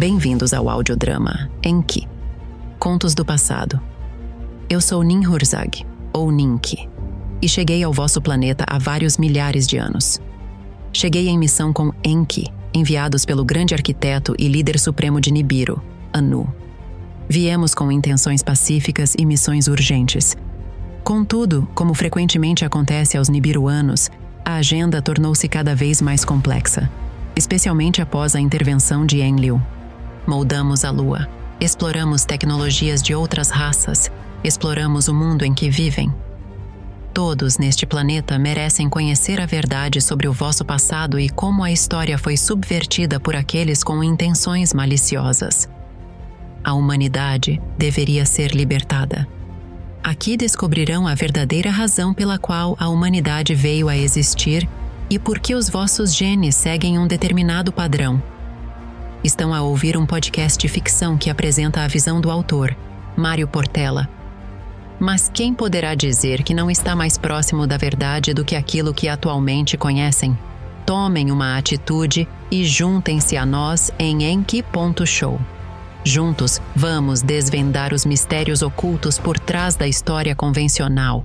Bem-vindos ao audiodrama Enki Contos do Passado. Eu sou Ninhurzag, ou Ninki, e cheguei ao vosso planeta há vários milhares de anos. Cheguei em missão com Enki, enviados pelo grande arquiteto e líder supremo de Nibiru, Anu. Viemos com intenções pacíficas e missões urgentes. Contudo, como frequentemente acontece aos nibiruanos, a agenda tornou-se cada vez mais complexa, especialmente após a intervenção de Enlil, Moldamos a lua, exploramos tecnologias de outras raças, exploramos o mundo em que vivem. Todos neste planeta merecem conhecer a verdade sobre o vosso passado e como a história foi subvertida por aqueles com intenções maliciosas. A humanidade deveria ser libertada. Aqui descobrirão a verdadeira razão pela qual a humanidade veio a existir e por que os vossos genes seguem um determinado padrão estão a ouvir um podcast de ficção que apresenta a visão do autor, Mário Portela. Mas quem poderá dizer que não está mais próximo da verdade do que aquilo que atualmente conhecem? Tomem uma atitude e juntem-se a nós em enki.show. Juntos, vamos desvendar os mistérios ocultos por trás da história convencional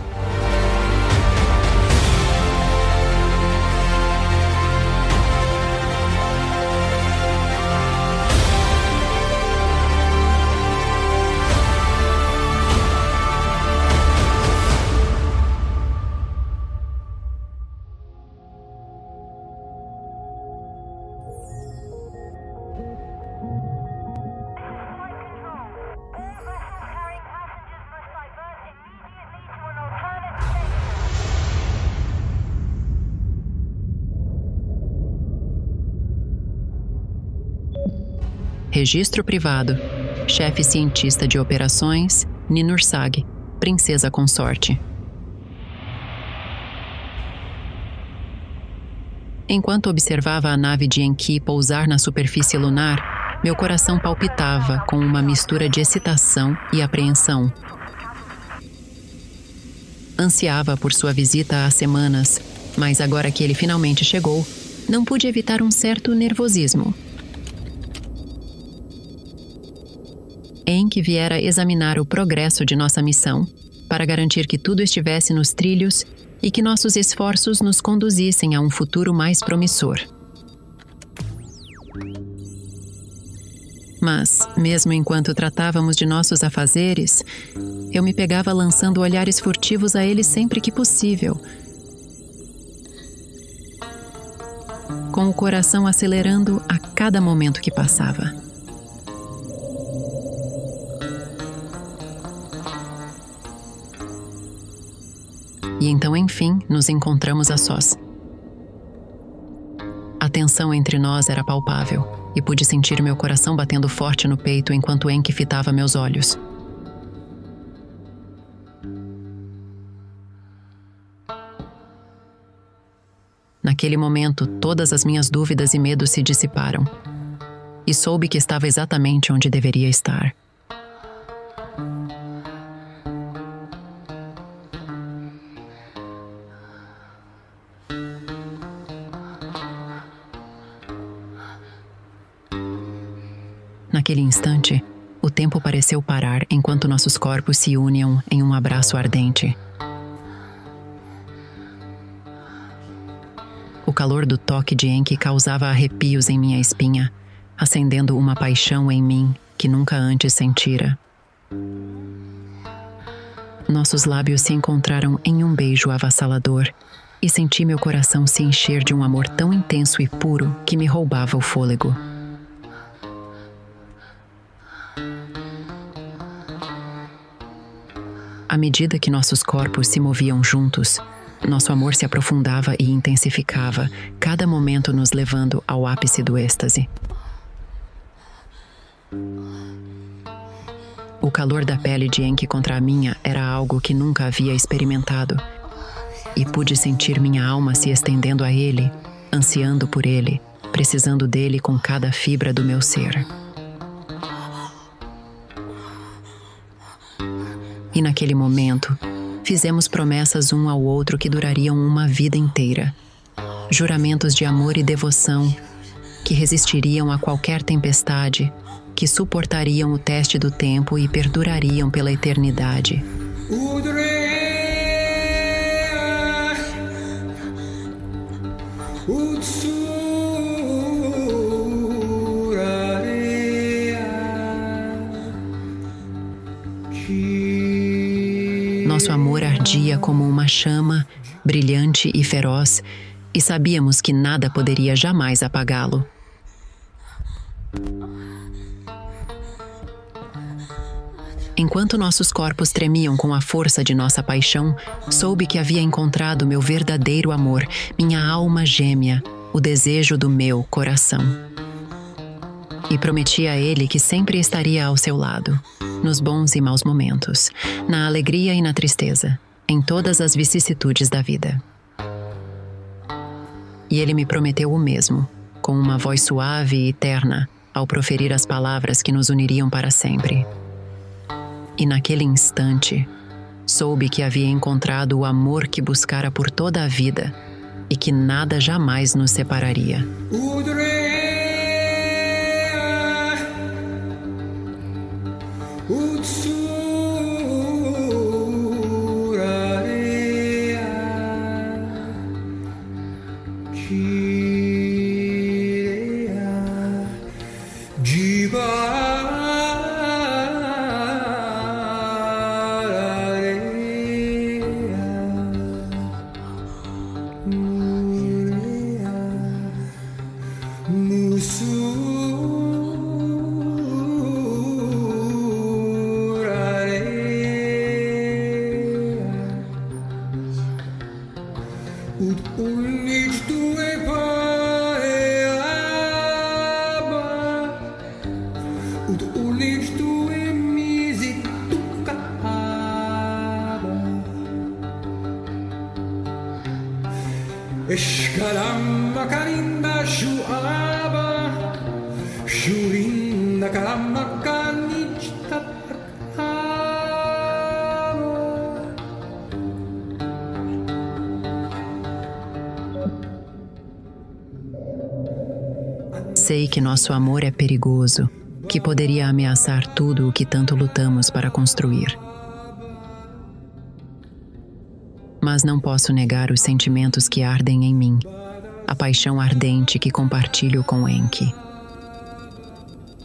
Registro privado. Chefe cientista de operações, Ninursag, princesa consorte. Enquanto observava a nave de Enki pousar na superfície lunar, meu coração palpitava com uma mistura de excitação e apreensão. Ansiava por sua visita há semanas, mas agora que ele finalmente chegou, não pude evitar um certo nervosismo. Em que viera examinar o progresso de nossa missão, para garantir que tudo estivesse nos trilhos e que nossos esforços nos conduzissem a um futuro mais promissor. Mas, mesmo enquanto tratávamos de nossos afazeres, eu me pegava lançando olhares furtivos a ele sempre que possível, com o coração acelerando a cada momento que passava. E então, enfim, nos encontramos a sós. A tensão entre nós era palpável e pude sentir meu coração batendo forte no peito enquanto Enki fitava meus olhos. Naquele momento, todas as minhas dúvidas e medos se dissiparam. E soube que estava exatamente onde deveria estar. Nossos corpos se uniam em um abraço ardente. O calor do toque de Enki causava arrepios em minha espinha, acendendo uma paixão em mim que nunca antes sentira. Nossos lábios se encontraram em um beijo avassalador e senti meu coração se encher de um amor tão intenso e puro que me roubava o fôlego. À medida que nossos corpos se moviam juntos, nosso amor se aprofundava e intensificava, cada momento nos levando ao ápice do êxtase. O calor da pele de Enki contra a minha era algo que nunca havia experimentado. E pude sentir minha alma se estendendo a ele, ansiando por ele, precisando dele com cada fibra do meu ser. Naquele momento, fizemos promessas um ao outro que durariam uma vida inteira. Juramentos de amor e devoção que resistiriam a qualquer tempestade, que suportariam o teste do tempo e perdurariam pela eternidade. Amor ardia como uma chama, brilhante e feroz, e sabíamos que nada poderia jamais apagá-lo. Enquanto nossos corpos tremiam com a força de nossa paixão, soube que havia encontrado meu verdadeiro amor, minha alma gêmea, o desejo do meu coração. E prometi a ele que sempre estaria ao seu lado, nos bons e maus momentos, na alegria e na tristeza, em todas as vicissitudes da vida. E ele me prometeu o mesmo, com uma voz suave e terna, ao proferir as palavras que nos uniriam para sempre. E naquele instante, soube que havia encontrado o amor que buscara por toda a vida e que nada jamais nos separaria. Slow. Escaramba carimba shuaba Shurinda caramba canita Sei que nosso amor é perigoso, que poderia ameaçar tudo o que tanto lutamos para construir. mas não posso negar os sentimentos que ardem em mim, a paixão ardente que compartilho com Enki.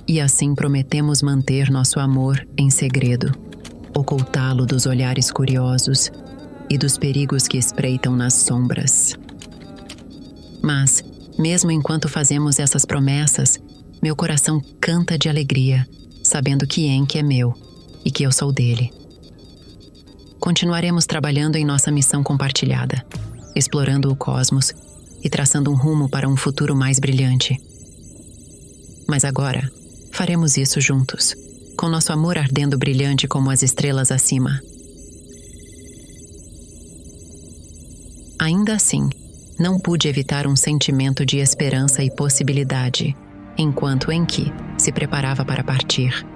E assim prometemos manter nosso amor em segredo, ocultá-lo dos olhares curiosos e dos perigos que espreitam nas sombras. Mas, mesmo enquanto fazemos essas promessas, meu coração canta de alegria, sabendo que Enki é meu e que eu sou dele continuaremos trabalhando em nossa missão compartilhada, explorando o cosmos e traçando um rumo para um futuro mais brilhante. Mas agora, faremos isso juntos, com nosso amor ardendo brilhante como as estrelas acima. Ainda assim, não pude evitar um sentimento de esperança e possibilidade, enquanto Enki se preparava para partir.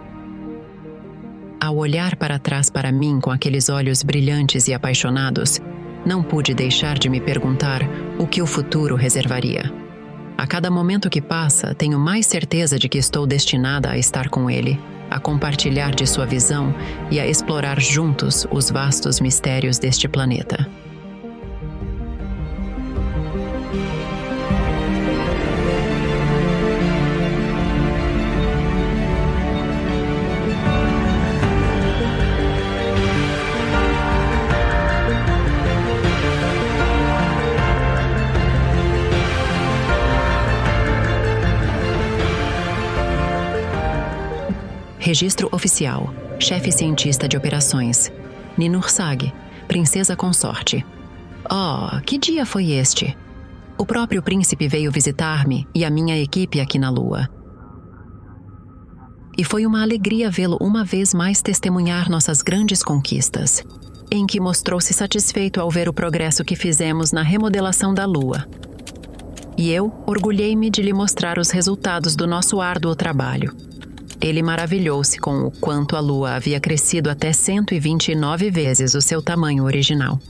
Ao olhar para trás para mim com aqueles olhos brilhantes e apaixonados, não pude deixar de me perguntar o que o futuro reservaria. A cada momento que passa, tenho mais certeza de que estou destinada a estar com ele, a compartilhar de sua visão e a explorar juntos os vastos mistérios deste planeta. Registro oficial. Chefe cientista de operações. Ninur Sag, princesa consorte. Oh, que dia foi este? O próprio príncipe veio visitar-me e a minha equipe aqui na Lua. E foi uma alegria vê-lo uma vez mais testemunhar nossas grandes conquistas. Enki mostrou-se satisfeito ao ver o progresso que fizemos na remodelação da Lua. E eu orgulhei-me de lhe mostrar os resultados do nosso árduo trabalho. Ele maravilhou-se com o quanto a Lua havia crescido até 129 vezes o seu tamanho original.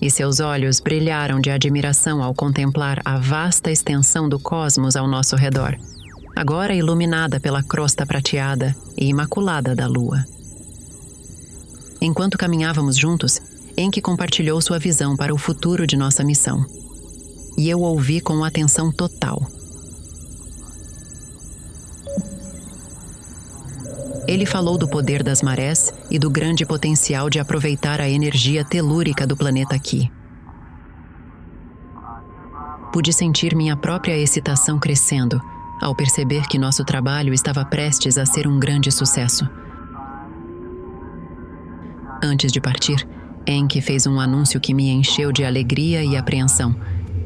E seus olhos brilharam de admiração ao contemplar a vasta extensão do cosmos ao nosso redor, agora iluminada pela crosta prateada e imaculada da Lua. Enquanto caminhávamos juntos, Enki compartilhou sua visão para o futuro de nossa missão. E eu ouvi com atenção total. Ele falou do poder das marés e do grande potencial de aproveitar a energia telúrica do planeta aqui. Pude sentir minha própria excitação crescendo ao perceber que nosso trabalho estava prestes a ser um grande sucesso. Antes de partir, Enki fez um anúncio que me encheu de alegria e apreensão.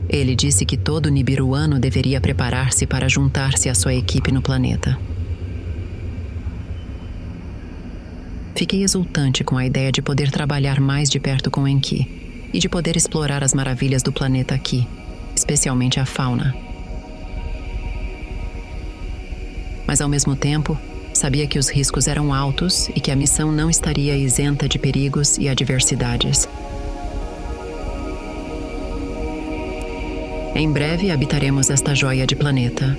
Ele disse que todo nibiruano deveria preparar-se para juntar-se à sua equipe no planeta. Fiquei exultante com a ideia de poder trabalhar mais de perto com Enki e de poder explorar as maravilhas do planeta aqui, especialmente a fauna. Mas ao mesmo tempo, sabia que os riscos eram altos e que a missão não estaria isenta de perigos e adversidades. Em breve habitaremos esta joia de planeta